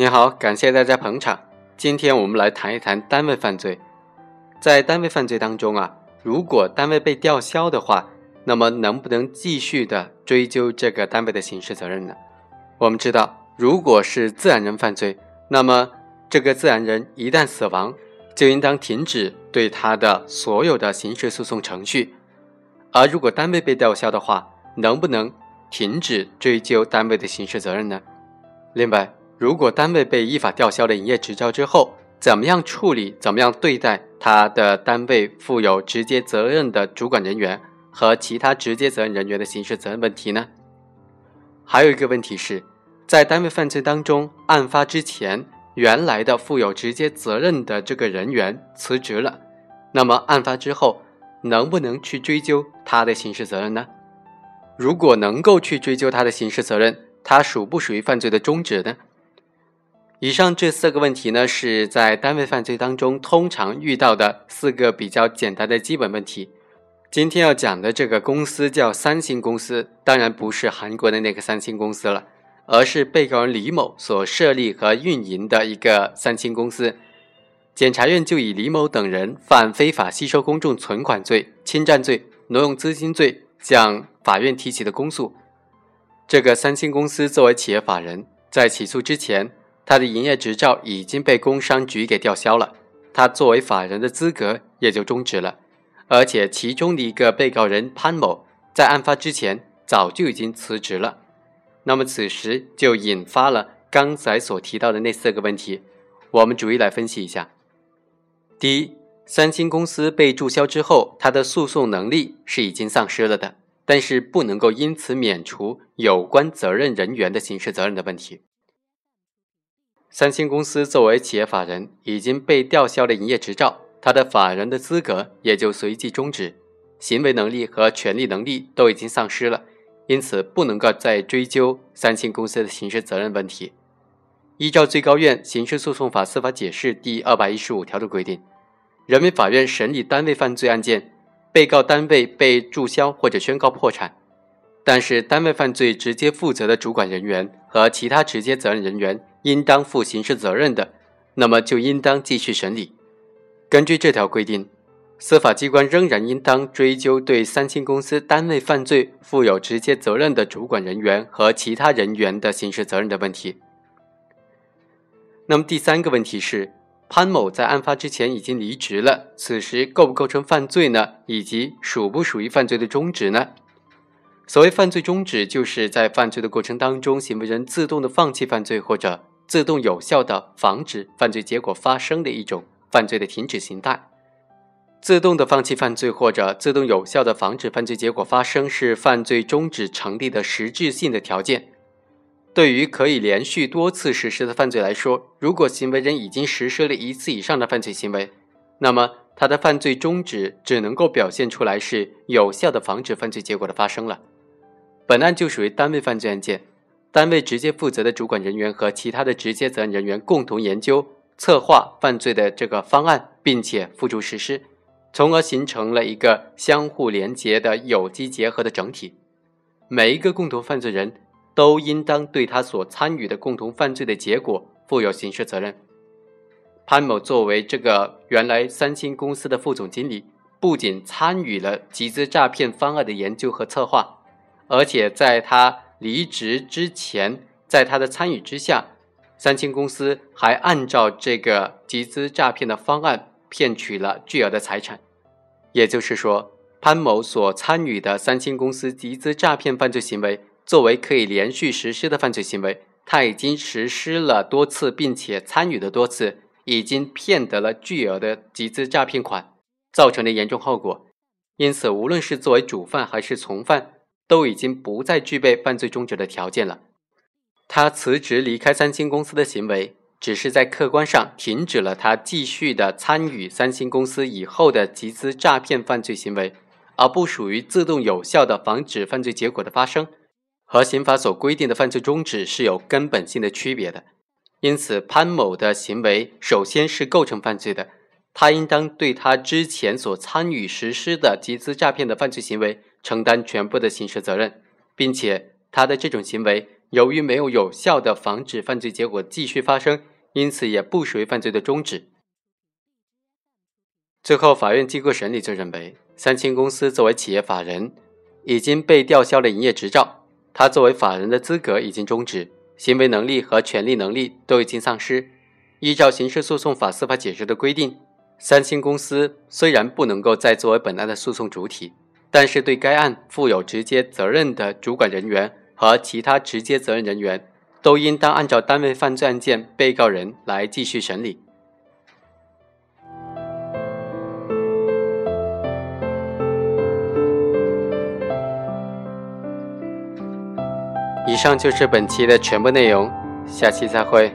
你好，感谢大家捧场。今天我们来谈一谈单位犯罪。在单位犯罪当中啊，如果单位被吊销的话，那么能不能继续的追究这个单位的刑事责任呢？我们知道，如果是自然人犯罪，那么这个自然人一旦死亡，就应当停止对他的所有的刑事诉讼程序。而如果单位被吊销的话，能不能停止追究单位的刑事责任呢？另外，如果单位被依法吊销了营业执照之后，怎么样处理、怎么样对待他的单位负有直接责任的主管人员和其他直接责任人员的刑事责任问题呢？还有一个问题是，在单位犯罪当中，案发之前原来的负有直接责任的这个人员辞职了，那么案发之后能不能去追究他的刑事责任呢？如果能够去追究他的刑事责任，他属不属于犯罪的终止呢？以上这四个问题呢，是在单位犯罪当中通常遇到的四个比较简单的基本问题。今天要讲的这个公司叫三星公司，当然不是韩国的那个三星公司了，而是被告人李某所设立和运营的一个三星公司。检察院就以李某等人犯非法吸收公众存款罪、侵占罪、挪用资金罪向法院提起的公诉。这个三星公司作为企业法人，在起诉之前，他的营业执照已经被工商局给吊销了，他作为法人的资格也就终止了。而且，其中的一个被告人潘某在案发之前早就已经辞职了。那么，此时就引发了刚才所提到的那四个问题，我们逐一来分析一下。第一，三星公司被注销之后，他的诉讼能力是已经丧失了的。但是不能够因此免除有关责任人员的刑事责任的问题。三星公司作为企业法人已经被吊销了营业执照，他的法人的资格也就随即终止，行为能力和权利能力都已经丧失了，因此不能够再追究三星公司的刑事责任问题。依照最高院刑事诉讼法司法解释第二百一十五条的规定，人民法院审理单位犯罪案件。被告单位被注销或者宣告破产，但是单位犯罪直接负责的主管人员和其他直接责任人员应当负刑事责任的，那么就应当继续审理。根据这条规定，司法机关仍然应当追究对三星公司单位犯罪负有直接责任的主管人员和其他人员的刑事责任的问题。那么第三个问题是。潘某在案发之前已经离职了，此时构不构成犯罪呢？以及属不属于犯罪的终止呢？所谓犯罪终止，就是在犯罪的过程当中，行为人自动的放弃犯罪，或者自动有效的防止犯罪结果发生的一种犯罪的停止形态。自动的放弃犯罪或者自动有效的防止犯罪结果发生，是犯罪终止成立的实质性的条件。对于可以连续多次实施的犯罪来说，如果行为人已经实施了一次以上的犯罪行为，那么他的犯罪终止只能够表现出来是有效的防止犯罪结果的发生了。本案就属于单位犯罪案件，单位直接负责的主管人员和其他的直接责任人员共同研究、策划犯罪的这个方案，并且付诸实施，从而形成了一个相互连结的有机结合的整体。每一个共同犯罪人。都应当对他所参与的共同犯罪的结果负有刑事责任。潘某作为这个原来三星公司的副总经理，不仅参与了集资诈骗方案的研究和策划，而且在他离职之前，在他的参与之下，三星公司还按照这个集资诈骗的方案骗取了巨额的财产。也就是说，潘某所参与的三星公司集资诈骗犯罪行为。作为可以连续实施的犯罪行为，他已经实施了多次，并且参与了多次，已经骗得了巨额的集资诈骗款，造成的严重后果。因此，无论是作为主犯还是从犯，都已经不再具备犯罪终止的条件了。他辞职离开三星公司的行为，只是在客观上停止了他继续的参与三星公司以后的集资诈骗犯罪行为，而不属于自动有效的防止犯罪结果的发生。和刑法所规定的犯罪终止是有根本性的区别的，因此潘某的行为首先是构成犯罪的，他应当对他之前所参与实施的集资诈骗的犯罪行为承担全部的刑事责任，并且他的这种行为由于没有有效的防止犯罪结果继续发生，因此也不属于犯罪的终止。最后，法院经过审理，就认为三星公司作为企业法人，已经被吊销了营业执照，他作为法人的资格已经终止，行为能力和权利能力都已经丧失。依照刑事诉讼法司法解释的规定，三星公司虽然不能够再作为本案的诉讼主体，但是对该案负有直接责任的主管人员和其他直接责任人员，都应当按照单位犯罪案件被告人来继续审理。以上就是本期的全部内容，下期再会。